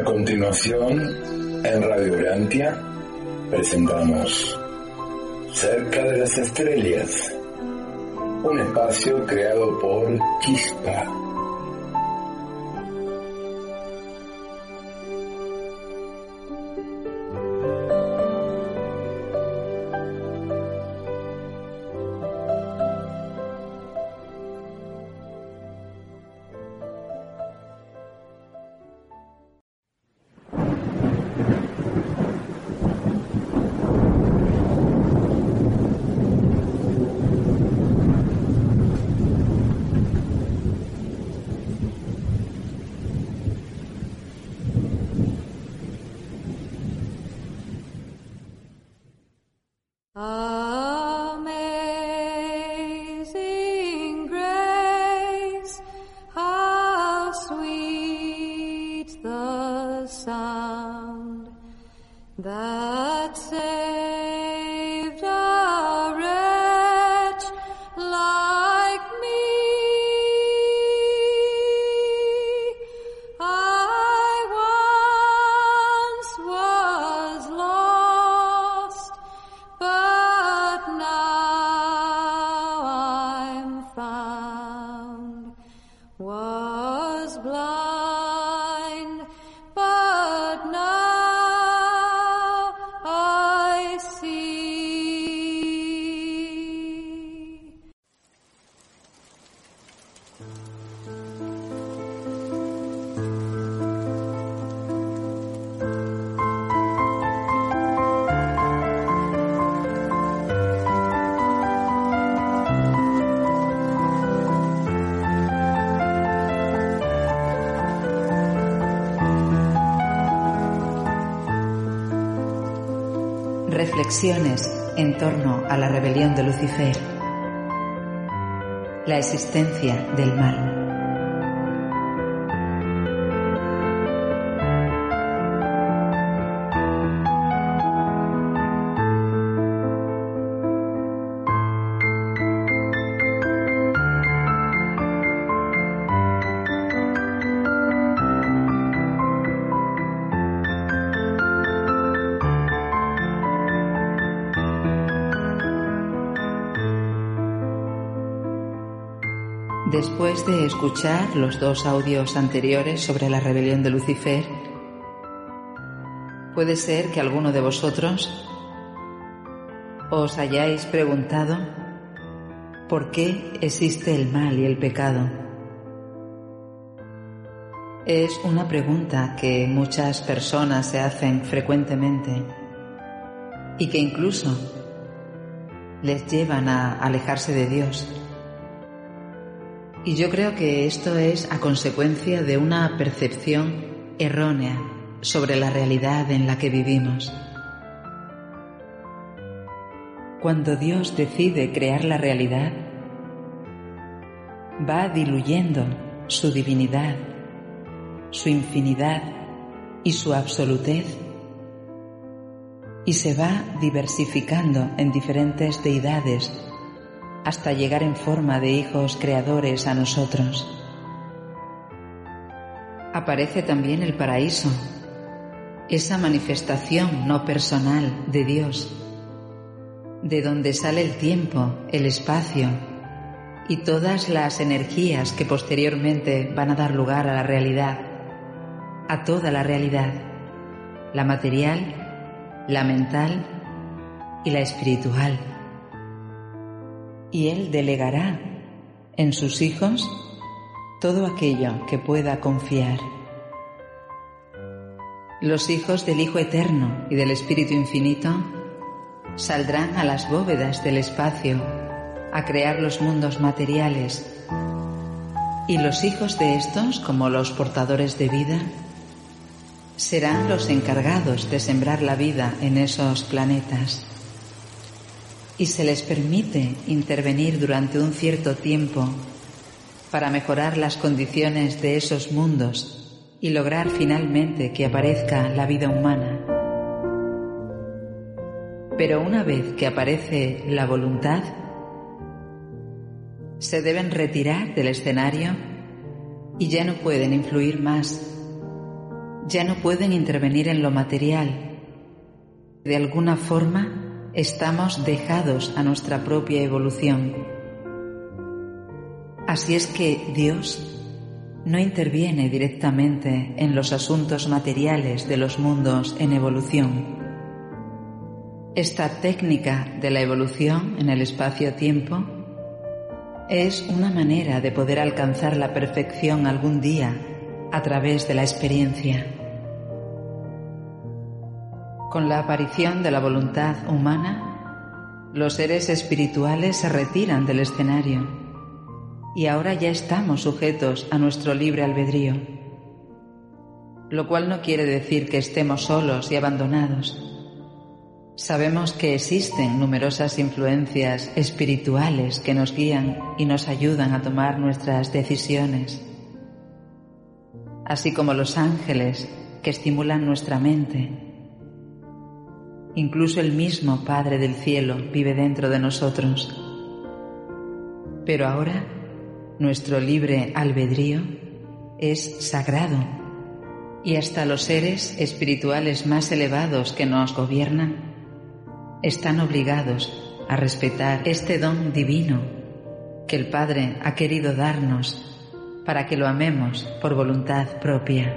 A continuación, en Radio Urantia, presentamos Cerca de las Estrellas, un espacio creado por Chispa. En torno a la rebelión de Lucifer, la existencia del mal. Después de escuchar los dos audios anteriores sobre la rebelión de Lucifer, puede ser que alguno de vosotros os hayáis preguntado por qué existe el mal y el pecado. Es una pregunta que muchas personas se hacen frecuentemente y que incluso les llevan a alejarse de Dios y yo creo que esto es a consecuencia de una percepción errónea sobre la realidad en la que vivimos. Cuando Dios decide crear la realidad, va diluyendo su divinidad, su infinidad y su absolutez y se va diversificando en diferentes deidades hasta llegar en forma de hijos creadores a nosotros. Aparece también el paraíso, esa manifestación no personal de Dios, de donde sale el tiempo, el espacio y todas las energías que posteriormente van a dar lugar a la realidad, a toda la realidad, la material, la mental y la espiritual y Él delegará en sus hijos todo aquello que pueda confiar. Los hijos del Hijo Eterno y del Espíritu Infinito saldrán a las bóvedas del espacio a crear los mundos materiales y los hijos de estos, como los portadores de vida, serán los encargados de sembrar la vida en esos planetas y se les permite intervenir durante un cierto tiempo para mejorar las condiciones de esos mundos y lograr finalmente que aparezca la vida humana. Pero una vez que aparece la voluntad, se deben retirar del escenario y ya no pueden influir más, ya no pueden intervenir en lo material. De alguna forma estamos dejados a nuestra propia evolución. Así es que Dios no interviene directamente en los asuntos materiales de los mundos en evolución. Esta técnica de la evolución en el espacio-tiempo es una manera de poder alcanzar la perfección algún día a través de la experiencia. Con la aparición de la voluntad humana, los seres espirituales se retiran del escenario y ahora ya estamos sujetos a nuestro libre albedrío, lo cual no quiere decir que estemos solos y abandonados. Sabemos que existen numerosas influencias espirituales que nos guían y nos ayudan a tomar nuestras decisiones, así como los ángeles que estimulan nuestra mente. Incluso el mismo Padre del Cielo vive dentro de nosotros. Pero ahora nuestro libre albedrío es sagrado y hasta los seres espirituales más elevados que nos gobiernan están obligados a respetar este don divino que el Padre ha querido darnos para que lo amemos por voluntad propia.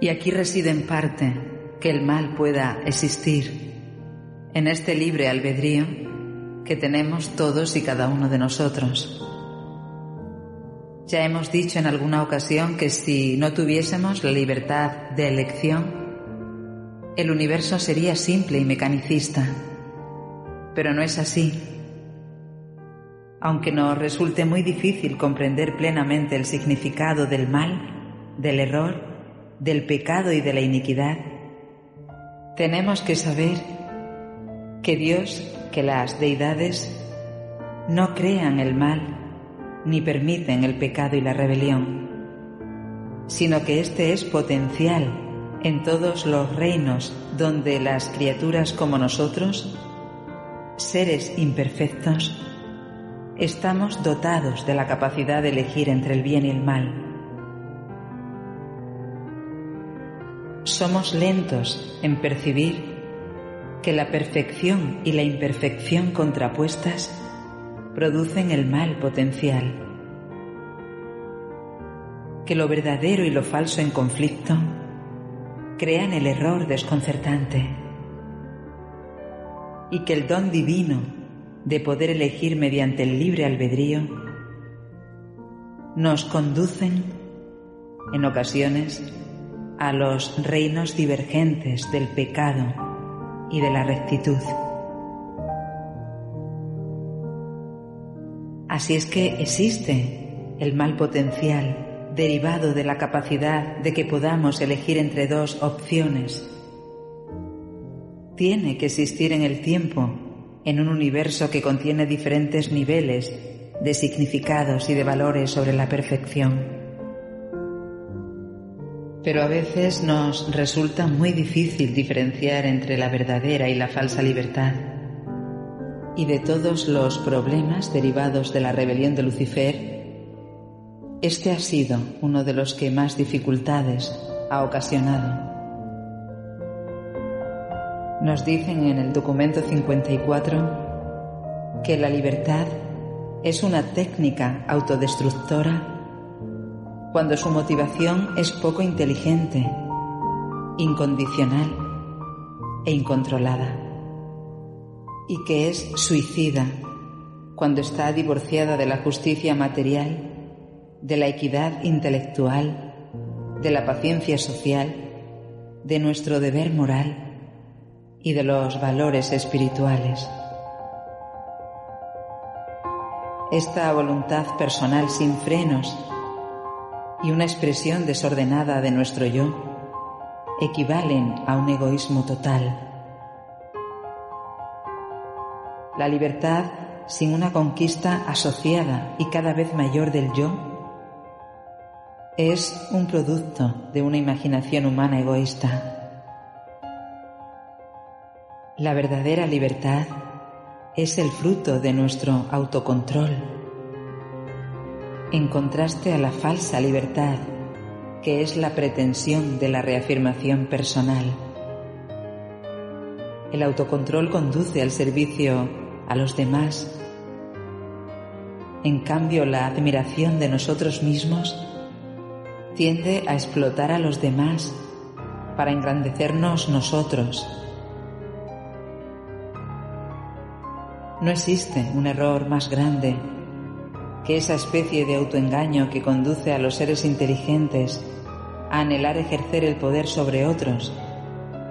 Y aquí reside en parte que el mal pueda existir en este libre albedrío que tenemos todos y cada uno de nosotros. Ya hemos dicho en alguna ocasión que si no tuviésemos la libertad de elección, el universo sería simple y mecanicista. Pero no es así. Aunque nos resulte muy difícil comprender plenamente el significado del mal, del error, del pecado y de la iniquidad, tenemos que saber que Dios que las deidades no crean el mal ni permiten el pecado y la rebelión, sino que este es potencial en todos los reinos donde las criaturas como nosotros, seres imperfectos, estamos dotados de la capacidad de elegir entre el bien y el mal. Somos lentos en percibir que la perfección y la imperfección contrapuestas producen el mal potencial, que lo verdadero y lo falso en conflicto crean el error desconcertante. Y que el don divino de poder elegir mediante el libre albedrío nos conducen en ocasiones a los reinos divergentes del pecado y de la rectitud. Así es que existe el mal potencial derivado de la capacidad de que podamos elegir entre dos opciones. Tiene que existir en el tiempo, en un universo que contiene diferentes niveles de significados y de valores sobre la perfección pero a veces nos resulta muy difícil diferenciar entre la verdadera y la falsa libertad. Y de todos los problemas derivados de la rebelión de Lucifer, este ha sido uno de los que más dificultades ha ocasionado. Nos dicen en el documento 54 que la libertad es una técnica autodestructora cuando su motivación es poco inteligente, incondicional e incontrolada, y que es suicida cuando está divorciada de la justicia material, de la equidad intelectual, de la paciencia social, de nuestro deber moral y de los valores espirituales. Esta voluntad personal sin frenos y una expresión desordenada de nuestro yo equivalen a un egoísmo total. La libertad sin una conquista asociada y cada vez mayor del yo es un producto de una imaginación humana egoísta. La verdadera libertad es el fruto de nuestro autocontrol en contraste a la falsa libertad que es la pretensión de la reafirmación personal. El autocontrol conduce al servicio a los demás. En cambio, la admiración de nosotros mismos tiende a explotar a los demás para engrandecernos nosotros. No existe un error más grande que esa especie de autoengaño que conduce a los seres inteligentes a anhelar ejercer el poder sobre otros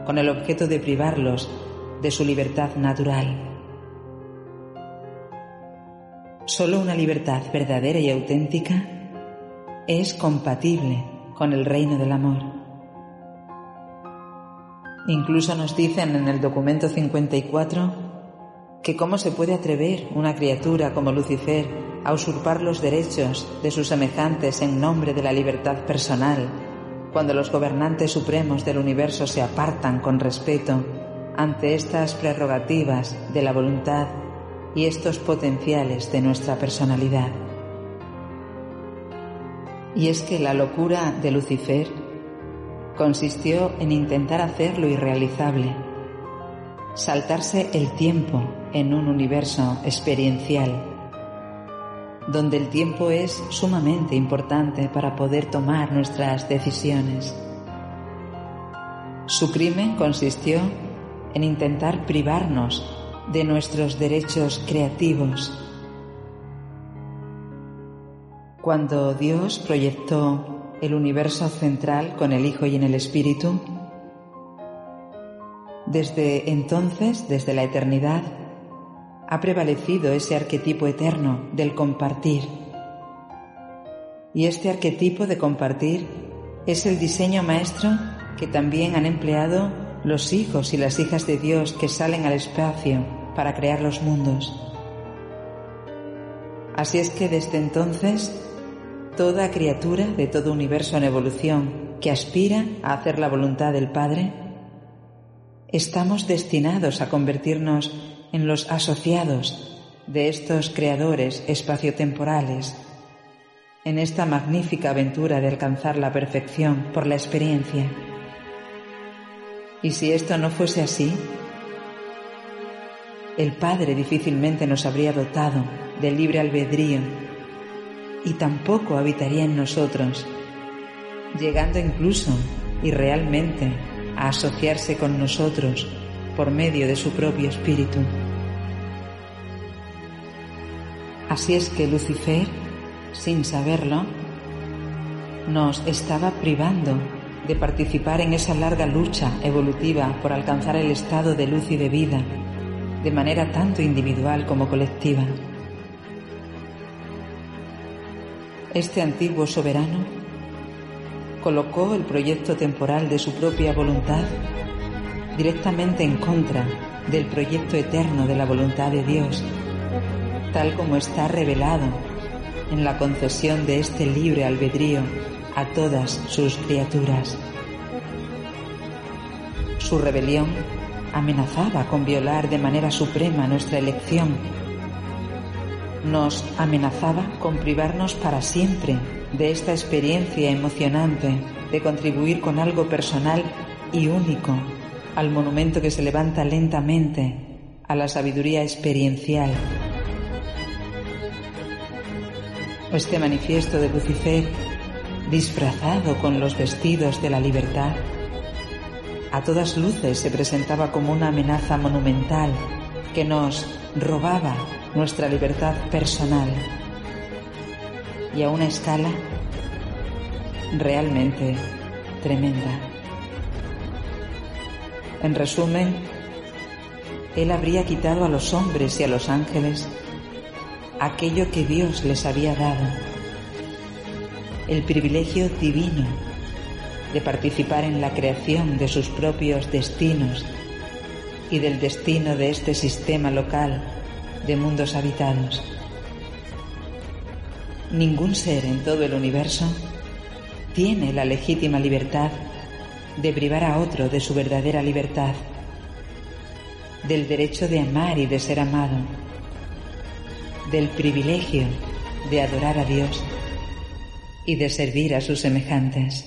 con el objeto de privarlos de su libertad natural. Solo una libertad verdadera y auténtica es compatible con el reino del amor. Incluso nos dicen en el documento 54 que cómo se puede atrever una criatura como Lucifer a usurpar los derechos de sus semejantes en nombre de la libertad personal, cuando los gobernantes supremos del universo se apartan con respeto ante estas prerrogativas de la voluntad y estos potenciales de nuestra personalidad. Y es que la locura de Lucifer consistió en intentar hacer lo irrealizable, saltarse el tiempo en un universo experiencial, donde el tiempo es sumamente importante para poder tomar nuestras decisiones. Su crimen consistió en intentar privarnos de nuestros derechos creativos. Cuando Dios proyectó el universo central con el Hijo y en el Espíritu, desde entonces, desde la eternidad, ha prevalecido ese arquetipo eterno del compartir. Y este arquetipo de compartir es el diseño maestro que también han empleado los hijos y las hijas de Dios que salen al espacio para crear los mundos. Así es que desde entonces, toda criatura de todo universo en evolución que aspira a hacer la voluntad del Padre, estamos destinados a convertirnos en los asociados de estos creadores espaciotemporales en esta magnífica aventura de alcanzar la perfección por la experiencia. Y si esto no fuese así, el Padre difícilmente nos habría dotado del libre albedrío y tampoco habitaría en nosotros, llegando incluso y realmente a asociarse con nosotros por medio de su propio espíritu. Así es que Lucifer, sin saberlo, nos estaba privando de participar en esa larga lucha evolutiva por alcanzar el estado de luz y de vida, de manera tanto individual como colectiva. Este antiguo soberano colocó el proyecto temporal de su propia voluntad directamente en contra del proyecto eterno de la voluntad de Dios, tal como está revelado en la concesión de este libre albedrío a todas sus criaturas. Su rebelión amenazaba con violar de manera suprema nuestra elección. Nos amenazaba con privarnos para siempre de esta experiencia emocionante de contribuir con algo personal y único al monumento que se levanta lentamente a la sabiduría experiencial. Este manifiesto de Lucifer, disfrazado con los vestidos de la libertad, a todas luces se presentaba como una amenaza monumental que nos robaba nuestra libertad personal y a una escala realmente tremenda. En resumen, Él habría quitado a los hombres y a los ángeles aquello que Dios les había dado, el privilegio divino de participar en la creación de sus propios destinos y del destino de este sistema local de mundos habitados. Ningún ser en todo el universo tiene la legítima libertad de privar a otro de su verdadera libertad, del derecho de amar y de ser amado, del privilegio de adorar a Dios y de servir a sus semejantes.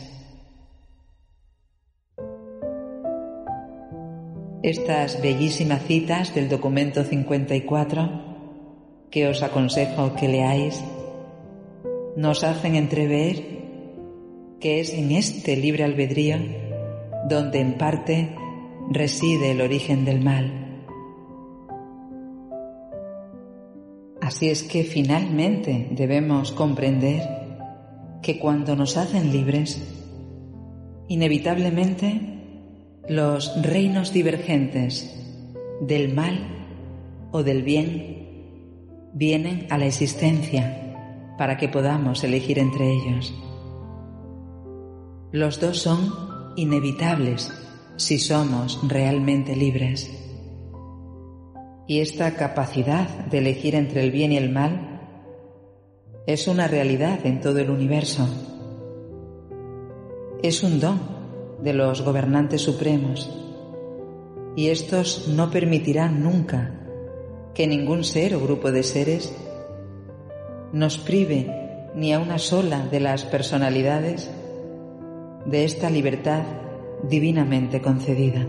Estas bellísimas citas del documento 54 que os aconsejo que leáis nos hacen entrever que es en este libre albedrío donde en parte reside el origen del mal. Así es que finalmente debemos comprender que cuando nos hacen libres, inevitablemente los reinos divergentes del mal o del bien vienen a la existencia para que podamos elegir entre ellos. Los dos son inevitables si somos realmente libres. Y esta capacidad de elegir entre el bien y el mal es una realidad en todo el universo. Es un don de los gobernantes supremos, y estos no permitirán nunca que ningún ser o grupo de seres nos prive ni a una sola de las personalidades de esta libertad divinamente concedida.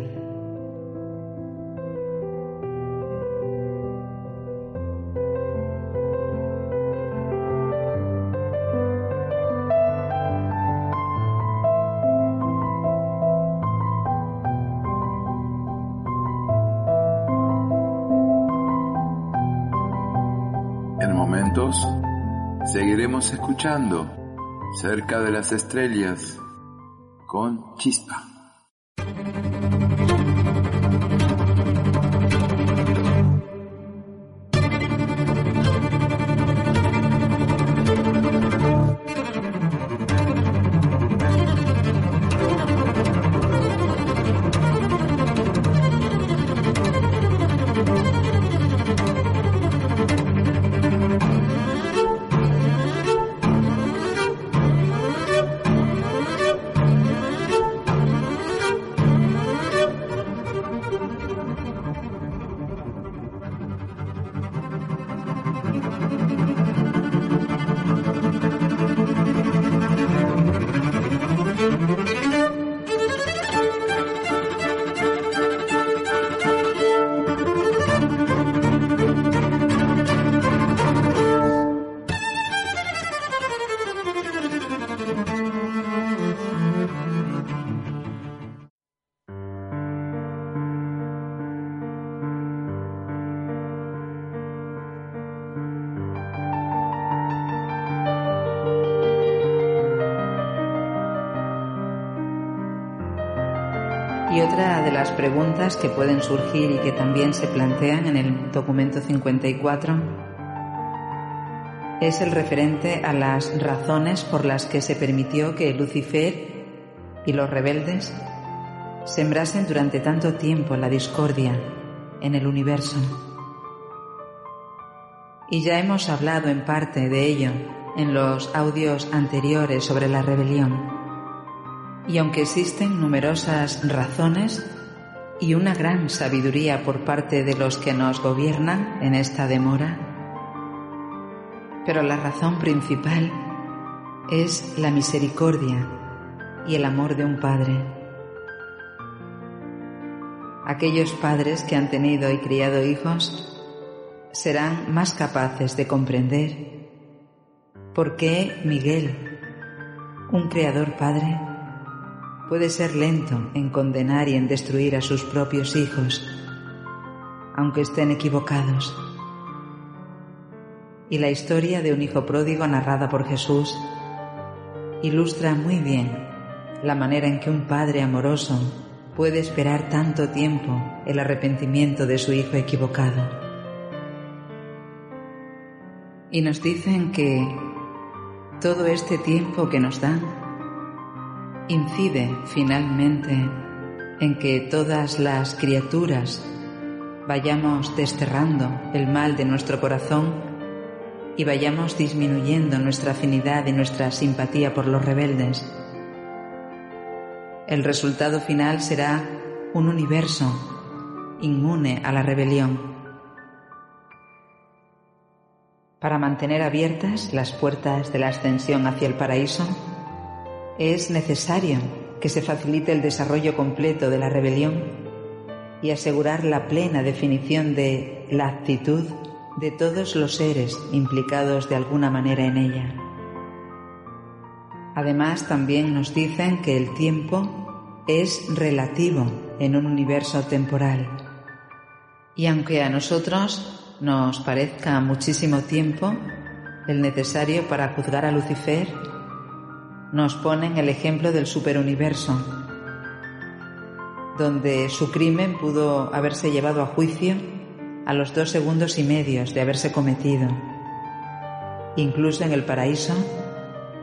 Escuchando cerca de las estrellas con chispa. Las preguntas que pueden surgir y que también se plantean en el documento 54 es el referente a las razones por las que se permitió que Lucifer y los rebeldes sembrasen durante tanto tiempo la discordia en el universo. Y ya hemos hablado en parte de ello en los audios anteriores sobre la rebelión. Y aunque existen numerosas razones y una gran sabiduría por parte de los que nos gobiernan en esta demora, pero la razón principal es la misericordia y el amor de un padre. Aquellos padres que han tenido y criado hijos serán más capaces de comprender por qué Miguel, un creador padre, puede ser lento en condenar y en destruir a sus propios hijos, aunque estén equivocados. Y la historia de un hijo pródigo narrada por Jesús ilustra muy bien la manera en que un padre amoroso puede esperar tanto tiempo el arrepentimiento de su hijo equivocado. Y nos dicen que todo este tiempo que nos dan incide finalmente en que todas las criaturas vayamos desterrando el mal de nuestro corazón y vayamos disminuyendo nuestra afinidad y nuestra simpatía por los rebeldes. El resultado final será un universo inmune a la rebelión. Para mantener abiertas las puertas de la ascensión hacia el paraíso, es necesario que se facilite el desarrollo completo de la rebelión y asegurar la plena definición de la actitud de todos los seres implicados de alguna manera en ella. Además, también nos dicen que el tiempo es relativo en un universo temporal. Y aunque a nosotros nos parezca muchísimo tiempo, el necesario para juzgar a Lucifer, nos ponen el ejemplo del superuniverso, donde su crimen pudo haberse llevado a juicio a los dos segundos y medios de haberse cometido. Incluso en el paraíso,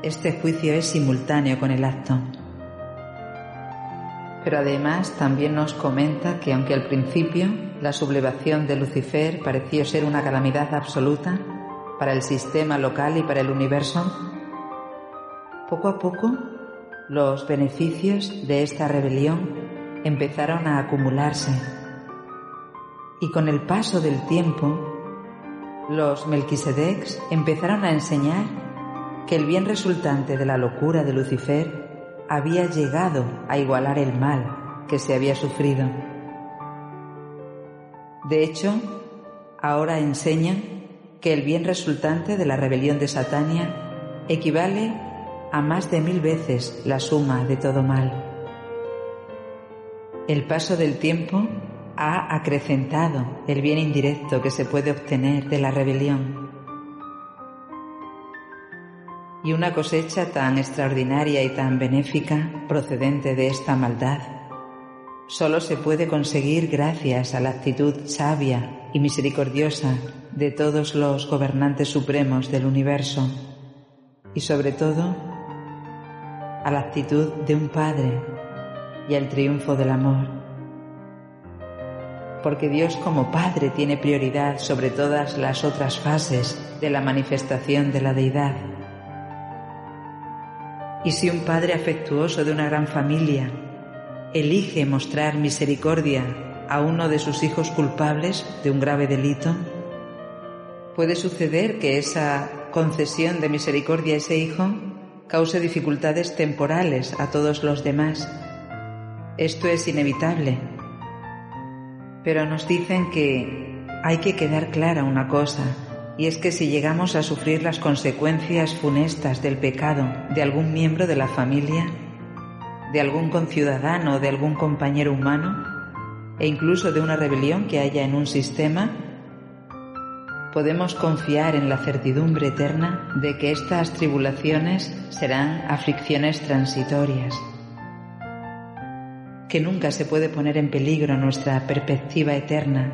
este juicio es simultáneo con el acto. Pero además también nos comenta que aunque al principio la sublevación de Lucifer pareció ser una calamidad absoluta para el sistema local y para el universo, poco a poco los beneficios de esta rebelión empezaron a acumularse y con el paso del tiempo los Melquisedecs empezaron a enseñar que el bien resultante de la locura de Lucifer había llegado a igualar el mal que se había sufrido. De hecho, ahora enseñan que el bien resultante de la rebelión de Satania equivale a más de mil veces la suma de todo mal. El paso del tiempo ha acrecentado el bien indirecto que se puede obtener de la rebelión y una cosecha tan extraordinaria y tan benéfica procedente de esta maldad solo se puede conseguir gracias a la actitud sabia y misericordiosa de todos los gobernantes supremos del universo y sobre todo a la actitud de un Padre y al triunfo del amor. Porque Dios como Padre tiene prioridad sobre todas las otras fases de la manifestación de la deidad y si un padre afectuoso de una gran familia elige mostrar misericordia a uno de sus hijos culpables de un grave delito, puede suceder que esa concesión de misericordia a ese hijo cause dificultades temporales a todos los demás. Esto es inevitable. Pero nos dicen que hay que quedar clara una cosa, y es que si llegamos a sufrir las consecuencias funestas del pecado de algún miembro de la familia, de algún conciudadano, de algún compañero humano, e incluso de una rebelión que haya en un sistema, podemos confiar en la certidumbre eterna de que estas tribulaciones serán aflicciones transitorias, que nunca se puede poner en peligro nuestra perspectiva eterna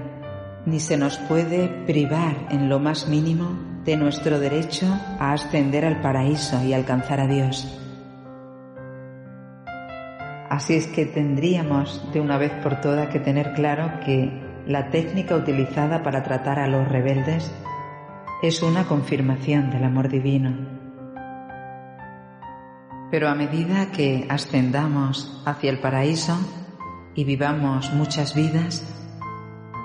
ni se nos puede privar en lo más mínimo de nuestro derecho a ascender al paraíso y alcanzar a Dios. Así es que tendríamos de una vez por todas que tener claro que la técnica utilizada para tratar a los rebeldes es una confirmación del amor divino. Pero a medida que ascendamos hacia el paraíso y vivamos muchas vidas,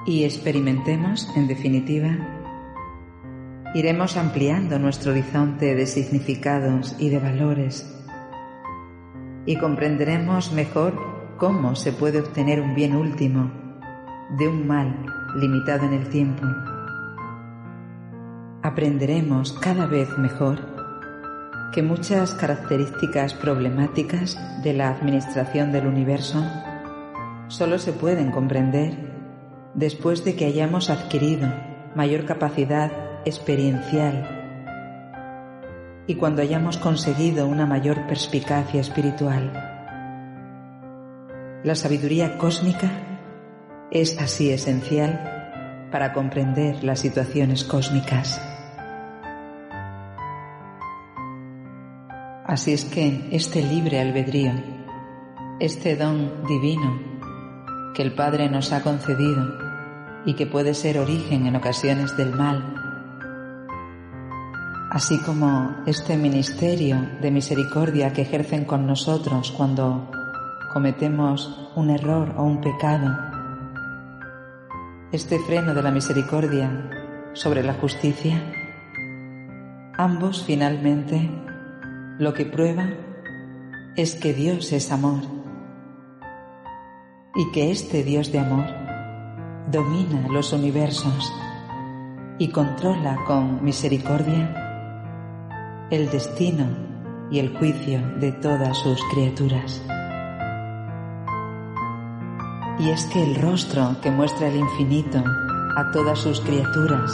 y experimentemos, en definitiva, iremos ampliando nuestro horizonte de significados y de valores y comprenderemos mejor cómo se puede obtener un bien último de un mal limitado en el tiempo. Aprenderemos cada vez mejor que muchas características problemáticas de la administración del universo solo se pueden comprender después de que hayamos adquirido mayor capacidad experiencial y cuando hayamos conseguido una mayor perspicacia espiritual. La sabiduría cósmica es así esencial para comprender las situaciones cósmicas. Así es que este libre albedrío, este don divino que el Padre nos ha concedido, y que puede ser origen en ocasiones del mal, así como este ministerio de misericordia que ejercen con nosotros cuando cometemos un error o un pecado, este freno de la misericordia sobre la justicia, ambos finalmente lo que prueban es que Dios es amor y que este Dios de amor domina los universos y controla con misericordia el destino y el juicio de todas sus criaturas. Y es que el rostro que muestra el infinito a todas sus criaturas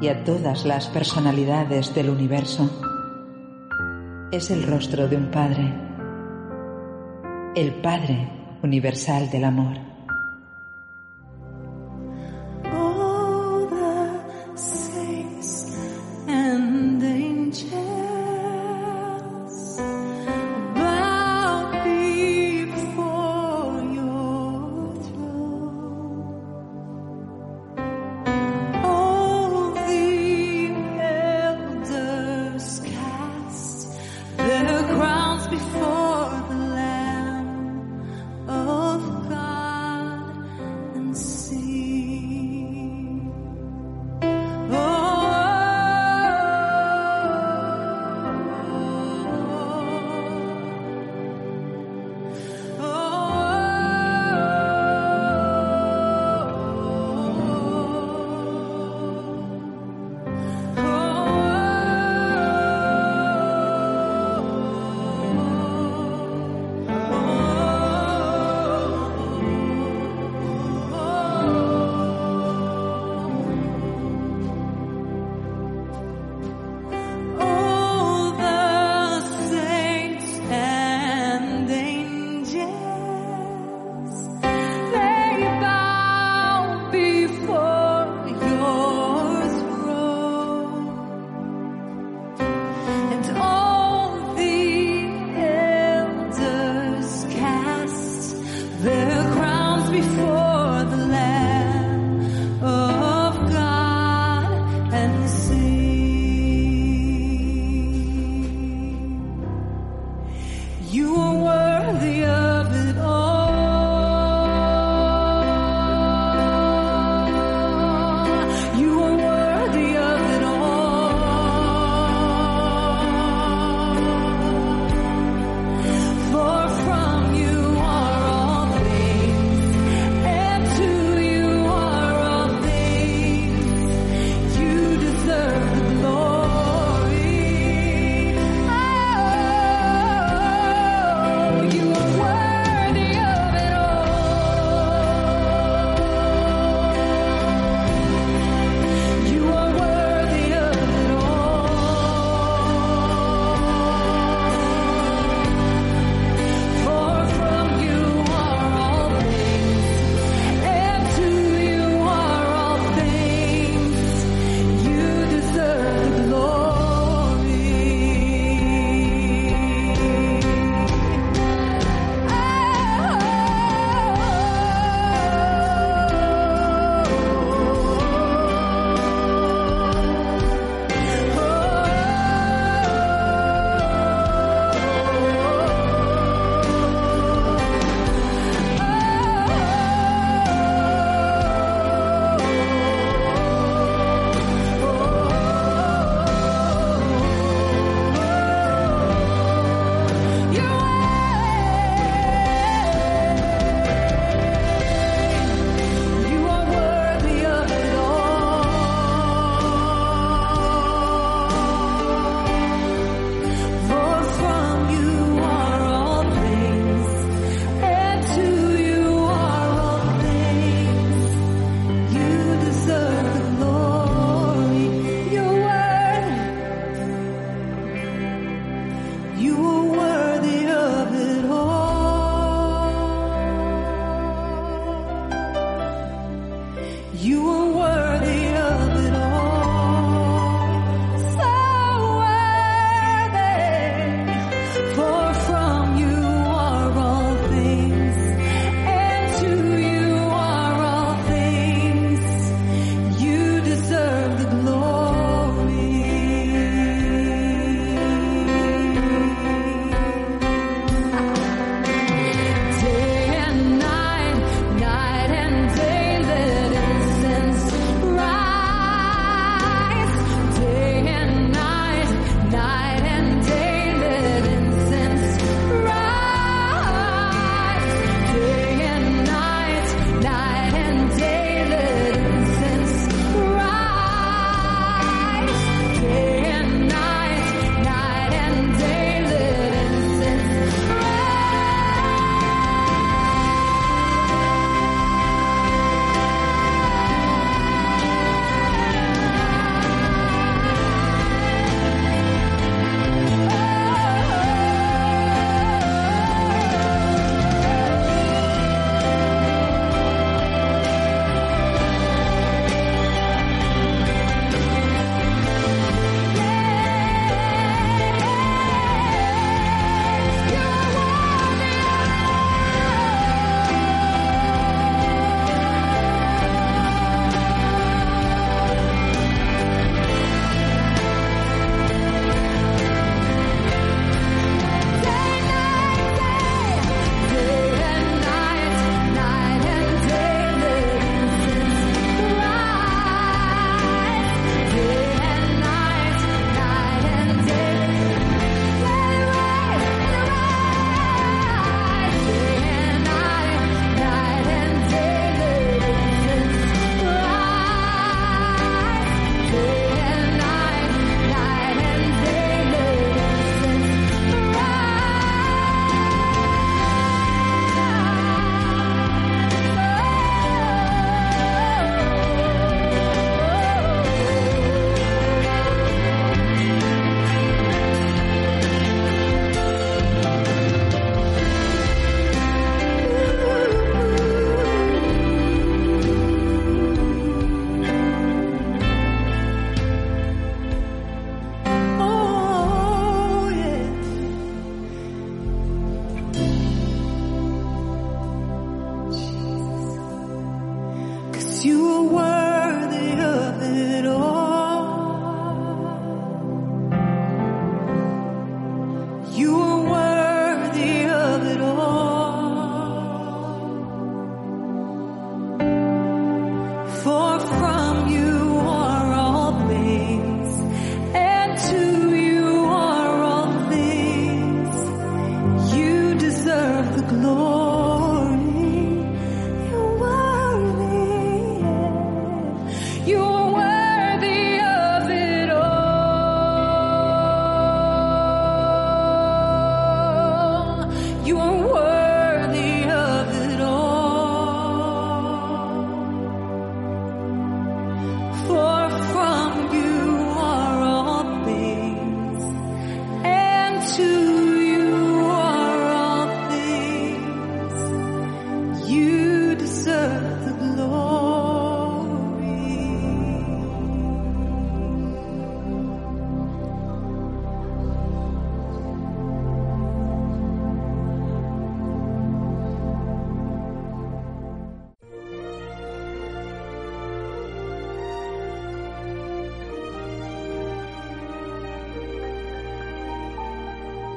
y a todas las personalidades del universo es el rostro de un Padre, el Padre universal del amor.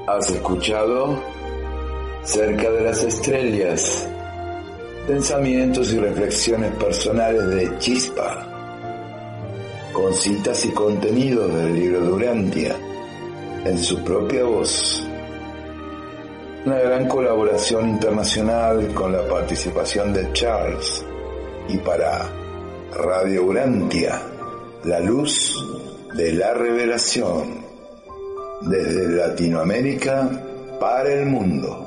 Has escuchado Cerca de las Estrellas, pensamientos y reflexiones personales de Chispa, con citas y contenidos del libro Durantia, en su propia voz. Una gran colaboración internacional con la participación de Charles y para Radio Urantia, la luz de la revelación desde Latinoamérica para el mundo.